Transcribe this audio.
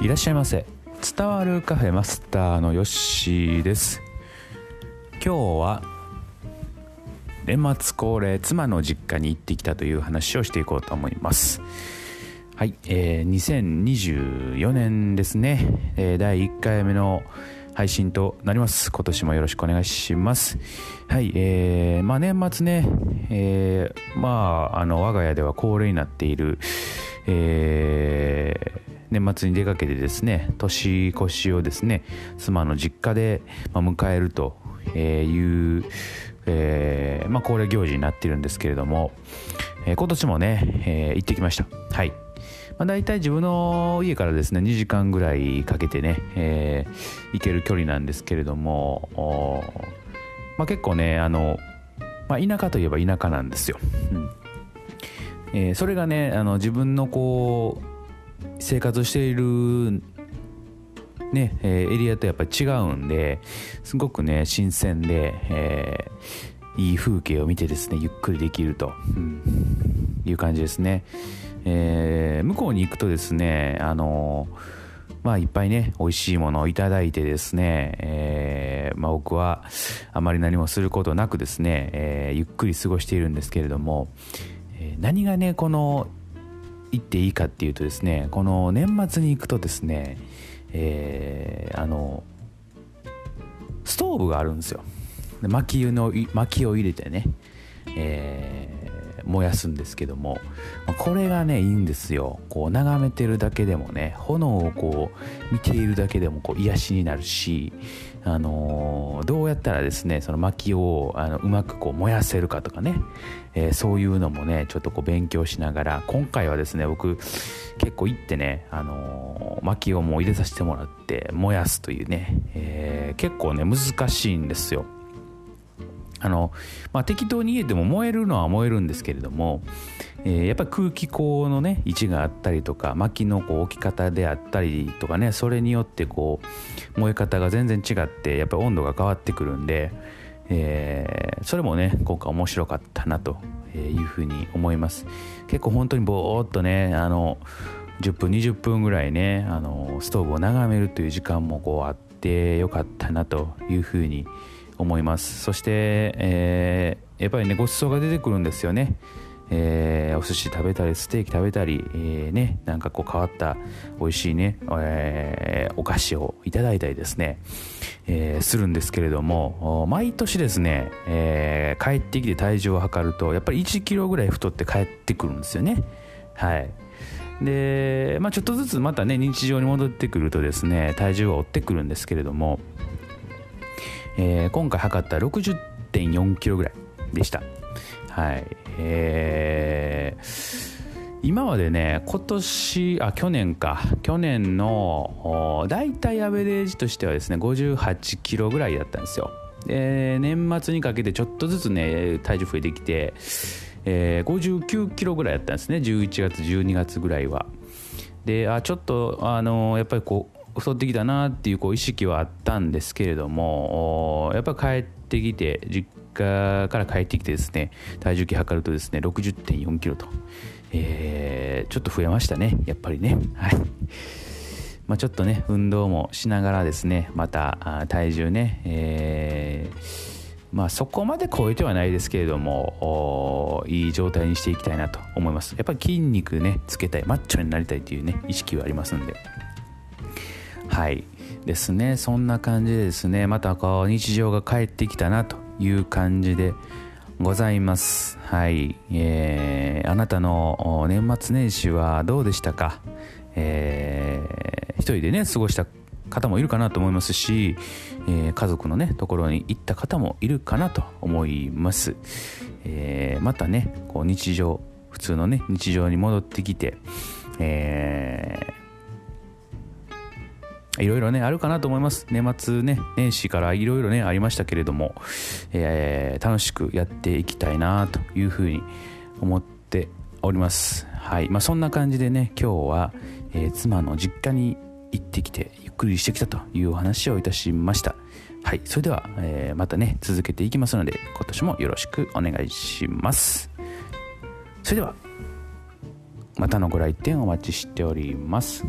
いらっしゃいませ。伝わるカフェマスターのヨッシーです。今日は年末恒例妻の実家に行ってきたという話をしていこうと思います。はい、えー、2024年ですね、えー、第1回目の配信となります。今年もよろしくお願いします。はいえー、まあ年末ね、えー、まああの我が家では恒例になっているえー年末に出かけてですね年越しをですね妻の実家で、迎えるという、えー、まあ、恒例行事になっているんですけれども、えー、今年もね、えー、行ってきました。はい、まあ、大体自分の家からですね2時間ぐらいかけてね、え行ける距離なんですけれども、まあ、結構ねあの、ま、田舎といえば田舎なんですよ、うん。えそれがねあの自分のこう生活しているね、えエリアとやっぱり違うんですごくね新鮮で、えー、いい風景を見てですねゆっくりできると、うん、いう感じですね、えー、向こうに行くとですねあのまあいっぱいね美味しいものをいただいてですね、え、まあ、僕はあまり何もすることなくですね、えゆっくり過ごしているんですけれども、え何がねこの行っていいかっていうとですねこの年末に行くとですねえー、あのストーブがあるんですよ。で薪の薪を入れてね、えー、燃やすんですけどもこれがねいいんですよ。こう眺めてるだけでもね炎をこう見ているだけでもこう癒しになるしあの、どうやったらですねその薪をあのうまくこう燃やせるかとかね、えー、そういうのもねちょっとこう勉強しながら今回はですね僕結構行ってね、あの、薪をもう入れさせてもらって燃やすというね、え結構ね難しいんですよ。あの、まあ、適当に入れても燃えるのは燃えるんですけれども、えー、やっぱり空気口のね位置があったりとか薪のこう置き方であったりとかねそれによってこう燃え方が全然違ってやっぱり温度が変わってくるんで、えー、それもね今回面白かったなというふうに思います。結構本当にぼーっとねあの10分20分ぐらいねあのストーブを眺めるという時間もこうあってよかったなというふうに思います思います。そして、えー、やっぱりねごちそうが出てくるんですよね。えー、お寿司食べたりステーキ食べたり、えー、ね、なんかこう変わった美味しいね、えー、お菓子をいただいたりですね、えー、するんですけれども毎年ですね、えー、帰ってきて体重を測るとやっぱり1キロぐらい太って帰ってくるんですよね。はい。で、まあ、ちょっとずつまたね日常に戻ってくるとですね体重は追ってくるんですけれども、えー、今回測った60.4キロぐらいでした。はい。えー、今までね今年あ去年か。去年の大体アベレージとしてはですね58キロぐらいだったんですよ。で年末にかけてちょっとずつね体重増えてきて、えー、59キロぐらいだったんですね。11月12月ぐらいは。であちょっとあのー、やっぱりこう太ってきたなっていうこう意識はあったんですけれどもやっぱ帰ってきて実家から帰ってきてですね体重計測るとですね60.4キロと、えー、ちょっと増えましたねやっぱりね。はい。まあ、ちょっとね運動もしながらですねまた体重ね、えー、まあそこまで超えてはないですけれどもいい状態にしていきたいなと思います。やっぱり筋肉ねつけたいマッチョになりたいというね意識はありますんで。はいですねそんな感じでですねまたこう日常が帰ってきたなという感じでございます。はい。えー、あなたの年末年始はどうでしたか？えー、一人でね、過ごした方もいるかなと思いますし、えー、家族のね、ところに行った方もいるかなと思います。えー、またね、こう日常、普通のね、日常に戻ってきて、えいろいろね、あるかなと思います。年末ね、年始からいろいろね、ありましたけれども、えー、楽しくやっていきたいなというふうに思っております。はい。まあ、そんな感じでね、今日は、えー、妻の実家に行ってきて、ゆっくりしてきたというお話をいたしました。はい。それでは、えー、またね、続けていきますので、今年もよろしくお願いします。それでは、またのご来店お待ちしております。